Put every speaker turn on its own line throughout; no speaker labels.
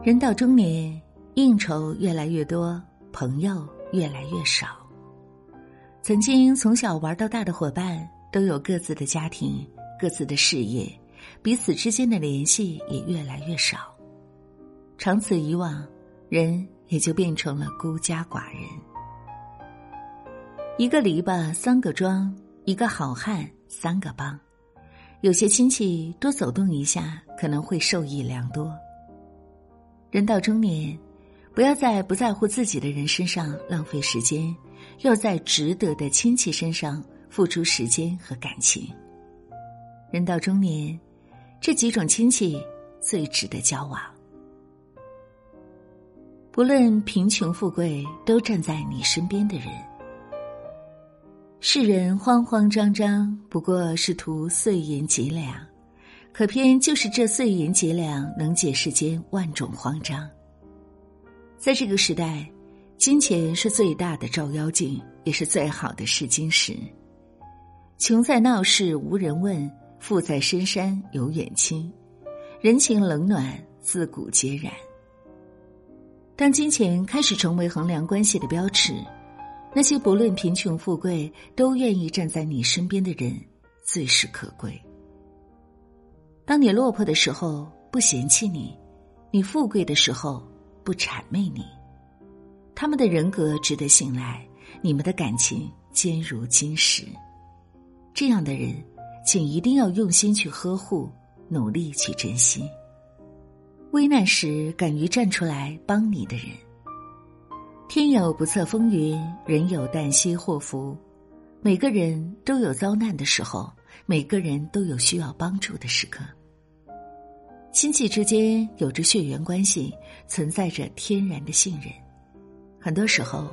人到中年，应酬越来越多，朋友越来越少。曾经从小玩到大的伙伴，都有各自的家庭、各自的事业，彼此之间的联系也越来越少。长此以往，人也就变成了孤家寡人。一个篱笆三个桩，一个好汉三个帮。有些亲戚多走动一下，可能会受益良多。人到中年，不要在不在乎自己的人身上浪费时间，要在值得的亲戚身上付出时间和感情。人到中年，这几种亲戚最值得交往。不论贫穷富贵，都站在你身边的人。世人慌慌张张，不过是图碎银几两，可偏就是这碎银几两，能解世间万种慌张。在这个时代，金钱是最大的照妖镜，也是最好的试金石。穷在闹市无人问，富在深山有远亲，人情冷暖自古皆然。当金钱开始成为衡量关系的标尺。那些不论贫穷富贵都愿意站在你身边的人，最是可贵。当你落魄的时候不嫌弃你，你富贵的时候不谄媚你，他们的人格值得信赖，你们的感情坚如金石。这样的人，请一定要用心去呵护，努力去珍惜。危难时敢于站出来帮你的人。天有不测风云，人有旦夕祸福。每个人都有遭难的时候，每个人都有需要帮助的时刻。亲戚之间有着血缘关系，存在着天然的信任。很多时候，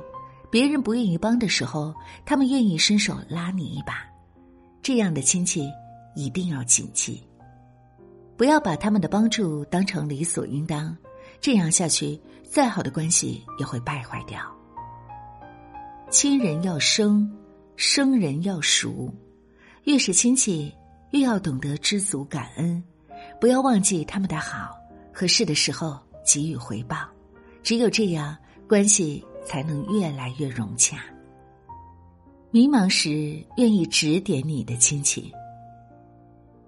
别人不愿意帮的时候，他们愿意伸手拉你一把。这样的亲戚一定要谨记，不要把他们的帮助当成理所应当。这样下去。再好的关系也会败坏掉。亲人要生，生人要熟，越是亲戚，越要懂得知足感恩，不要忘记他们的好，合适的时候给予回报。只有这样，关系才能越来越融洽。迷茫时，愿意指点你的亲戚。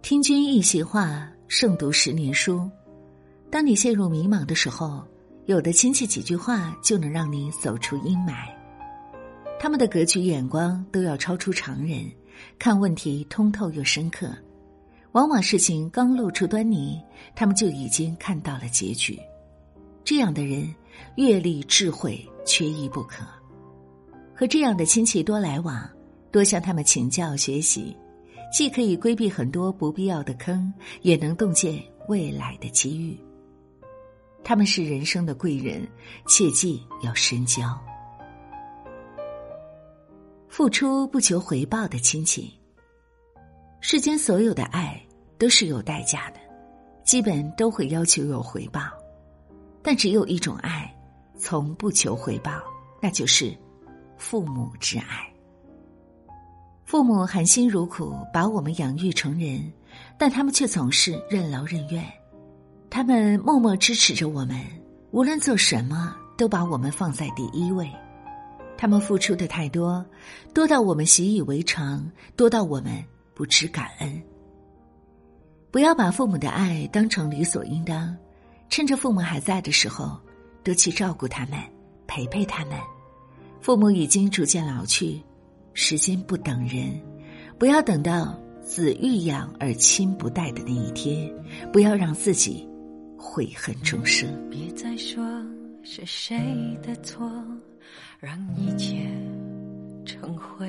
听君一席话，胜读十年书。当你陷入迷茫的时候。有的亲戚几句话就能让你走出阴霾，他们的格局眼光都要超出常人，看问题通透又深刻，往往事情刚露出端倪，他们就已经看到了结局。这样的人阅历智慧缺一不可，和这样的亲戚多来往，多向他们请教学习，既可以规避很多不必要的坑，也能洞见未来的机遇。他们是人生的贵人，切记要深交。付出不求回报的亲戚，世间所有的爱都是有代价的，基本都会要求有回报，但只有一种爱，从不求回报，那就是父母之爱。父母含辛茹苦把我们养育成人，但他们却总是任劳任怨。他们默默支持着我们，无论做什么都把我们放在第一位。他们付出的太多，多到我们习以为常，多到我们不知感恩。不要把父母的爱当成理所应当，趁着父母还在的时候，多去照顾他们，陪陪他们。父母已经逐渐老去，时间不等人，不要等到子欲养而亲不待的那一天，不要让自己。悔恨终生。
别再说是谁的错，让一切成灰。